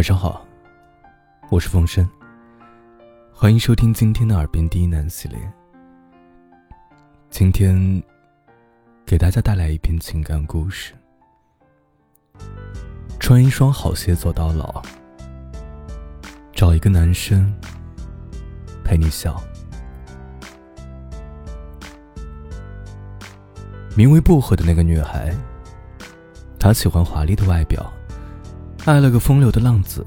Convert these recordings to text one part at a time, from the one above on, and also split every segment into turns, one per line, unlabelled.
晚上好，我是风声。欢迎收听今天的耳边低喃系列。今天给大家带来一篇情感故事：穿一双好鞋走到老，找一个男生陪你笑。名为薄荷的那个女孩，她喜欢华丽的外表。爱了个风流的浪子，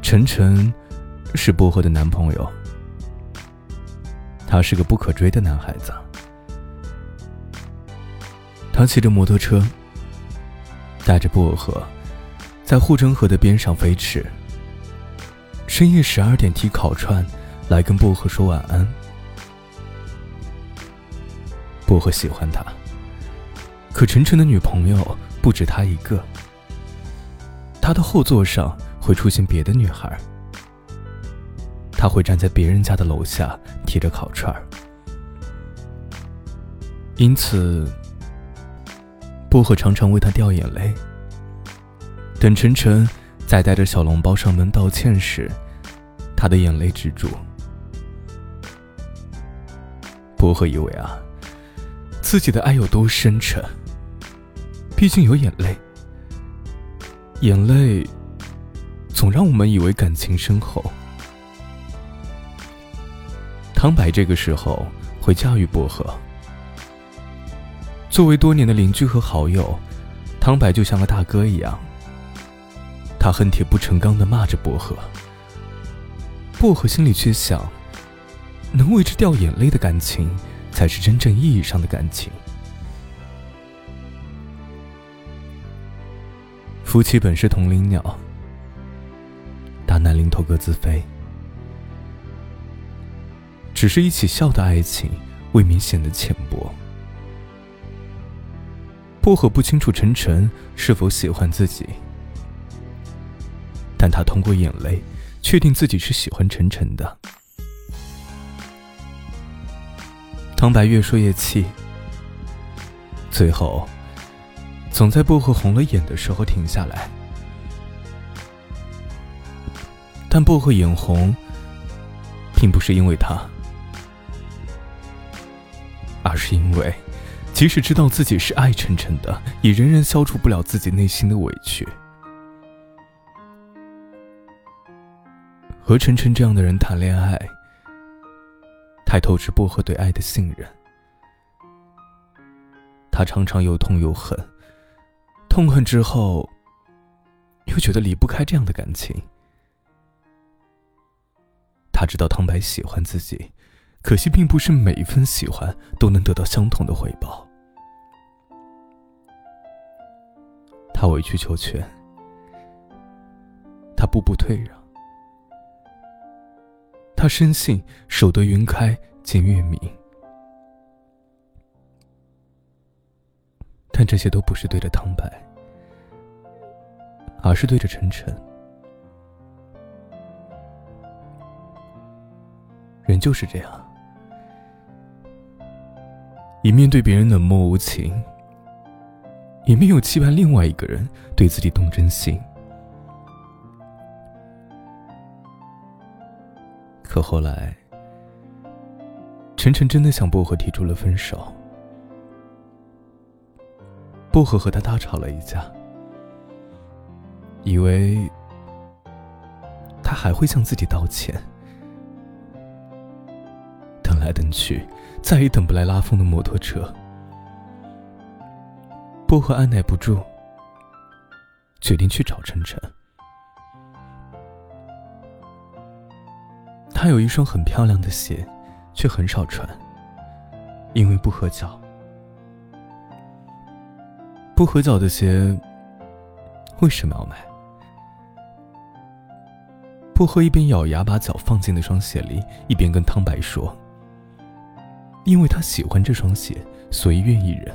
晨晨是薄荷的男朋友。他是个不可追的男孩子。他骑着摩托车，带着薄荷，在护城河的边上飞驰。深夜十二点提烤串来跟薄荷说晚安。薄荷喜欢他，可晨晨的女朋友。不止他一个，他的后座上会出现别的女孩。他会站在别人家的楼下提着烤串，因此薄荷常常为他掉眼泪。等晨晨再带着小笼包上门道歉时，他的眼泪止住。薄荷以为啊，自己的爱有多深沉。毕竟有眼泪，眼泪总让我们以为感情深厚。汤白这个时候会驾驭薄荷。作为多年的邻居和好友，汤白就像个大哥一样。他恨铁不成钢的骂着薄荷，薄荷心里却想，能为之掉眼泪的感情，才是真正意义上的感情。夫妻本是同林鸟，大难临头各自飞。只是一起笑的爱情，未免显得浅薄。薄荷不清楚晨晨是否喜欢自己，但他通过眼泪，确定自己是喜欢晨晨的。唐白越说越气，最后。总在薄荷红了眼的时候停下来，但薄荷眼红，并不是因为他，而是因为，即使知道自己是爱晨晨的，也仍然消除不了自己内心的委屈。和晨晨这样的人谈恋爱，太透支薄荷对爱的信任，他常常又痛又恨。痛恨之后，又觉得离不开这样的感情。他知道汤白喜欢自己，可惜并不是每一份喜欢都能得到相同的回报。他委曲求全，他步步退让，他深信守得云开见月明，但这些都不是对着汤白。而是对着晨晨。人就是这样，一面对别人冷漠无情，一面又期盼另外一个人对自己动真心。可后来，晨晨真的向薄荷提出了分手。薄荷和他大吵了一架。以为他还会向自己道歉，等来等去，再也等不来拉风的摩托车。薄荷按耐不住，决定去找晨晨。他有一双很漂亮的鞋，却很少穿，因为不合脚。不合脚的鞋，为什么要买？薄荷一边咬牙把脚放进那双鞋里，一边跟汤白说：“因为他喜欢这双鞋，所以愿意忍。”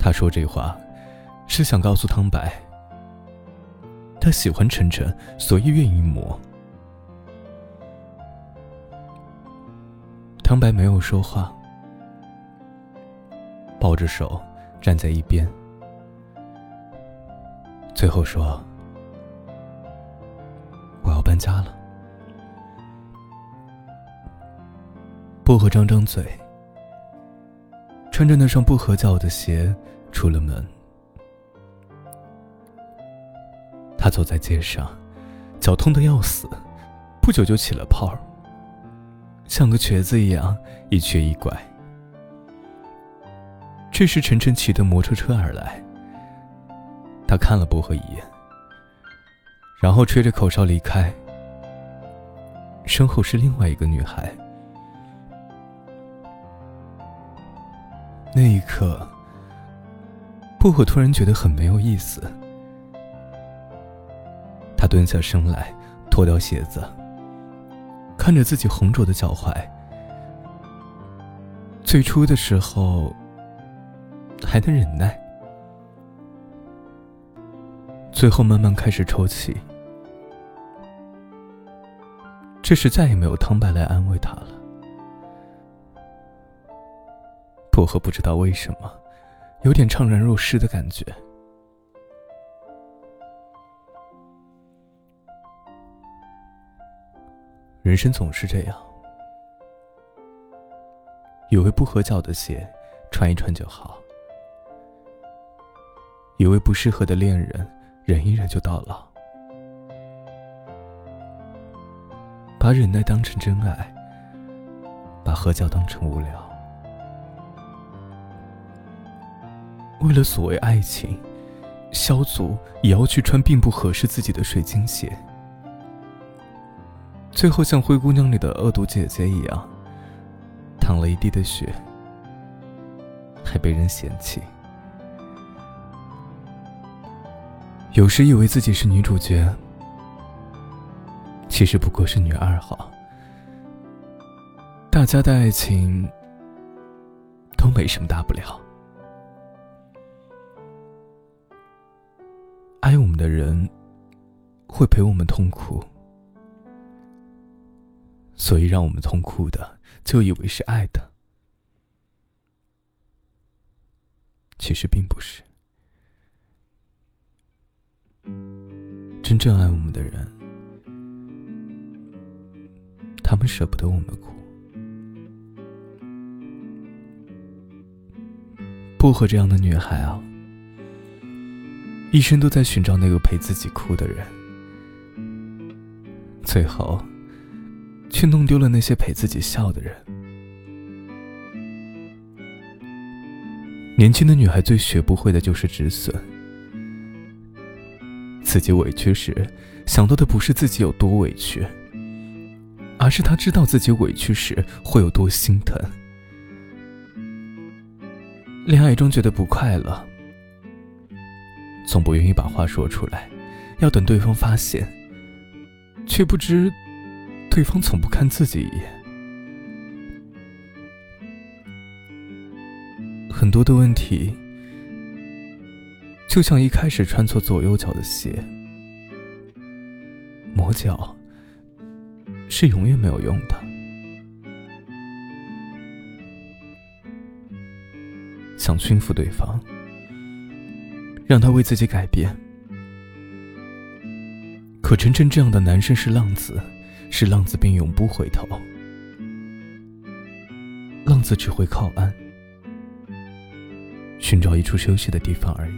他说这话，是想告诉汤白，他喜欢晨晨，所以愿意磨。汤白没有说话，抱着手站在一边。最后说：“搬家了。”薄荷张张嘴，穿着那双不合脚的鞋出了门。他走在街上，脚痛的要死，不久就起了泡像个瘸子一样一瘸一拐。这时，晨晨骑的摩托车而来。他看了薄荷一眼，然后吹着口哨离开。身后是另外一个女孩。那一刻，薄荷突然觉得很没有意思。他蹲下身来，脱掉鞋子，看着自己红肿的脚踝。最初的时候，还能忍耐。最后慢慢开始抽泣，这时再也没有汤白来安慰他了。薄荷不知道为什么，有点怅然若失的感觉。人生总是这样，以为不合脚的鞋穿一穿就好，以为不适合的恋人。忍一忍就到老，把忍耐当成真爱，把合脚当成无聊。为了所谓爱情，萧祖也要去穿并不合适自己的水晶鞋，最后像灰姑娘里的恶毒姐姐一样，淌了一地的血，还被人嫌弃。有时以为自己是女主角，其实不过是女二号。大家的爱情都没什么大不了，爱我们的人会陪我们痛苦，所以让我们痛苦的就以为是爱的，其实并不是。真正爱我们的人，他们舍不得我们哭。薄荷这样的女孩啊，一生都在寻找那个陪自己哭的人，最后却弄丢了那些陪自己笑的人。年轻的女孩最学不会的就是止损。自己委屈时，想到的不是自己有多委屈，而是他知道自己委屈时会有多心疼。恋爱中觉得不快乐，总不愿意把话说出来，要等对方发现，却不知对方从不看自己一眼。很多的问题。就像一开始穿错左右脚的鞋，磨脚是永远没有用的。想驯服对方，让他为自己改变。可晨晨这样的男生是浪子，是浪子便永不回头。浪子只会靠岸，寻找一处休息的地方而已。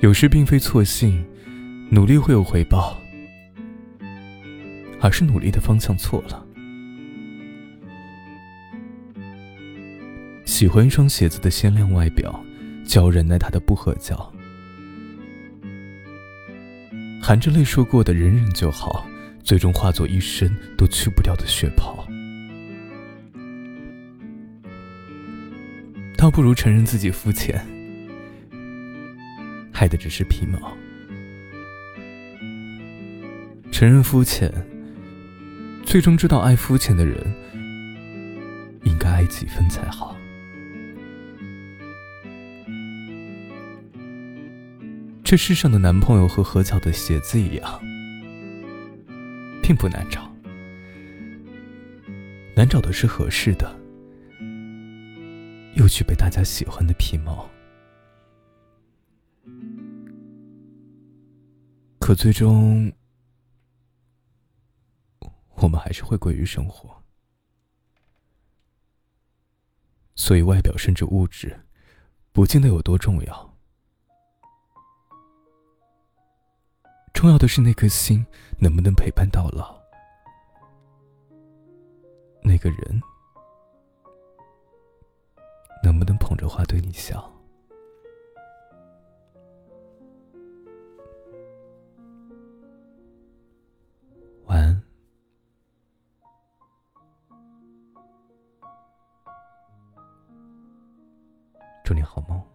有时并非错信，努力会有回报，而是努力的方向错了。喜欢一双鞋子的鲜亮外表，就要忍耐它的不合脚。含着泪说过的忍忍就好，最终化作一身都去不掉的血泡。倒不如承认自己肤浅。害的只是皮毛，承认肤浅，最终知道爱肤浅的人应该爱几分才好。这世上的男朋友和何巧的鞋子一样并不难找。难找的是合适的又具备大家喜欢的皮毛。可最终我们还是会归于生活。所以，外表甚至物质，不见得有多重要。重要的是那颗心能不能陪伴到老，那个人能不能捧着花对你笑。祝你好梦。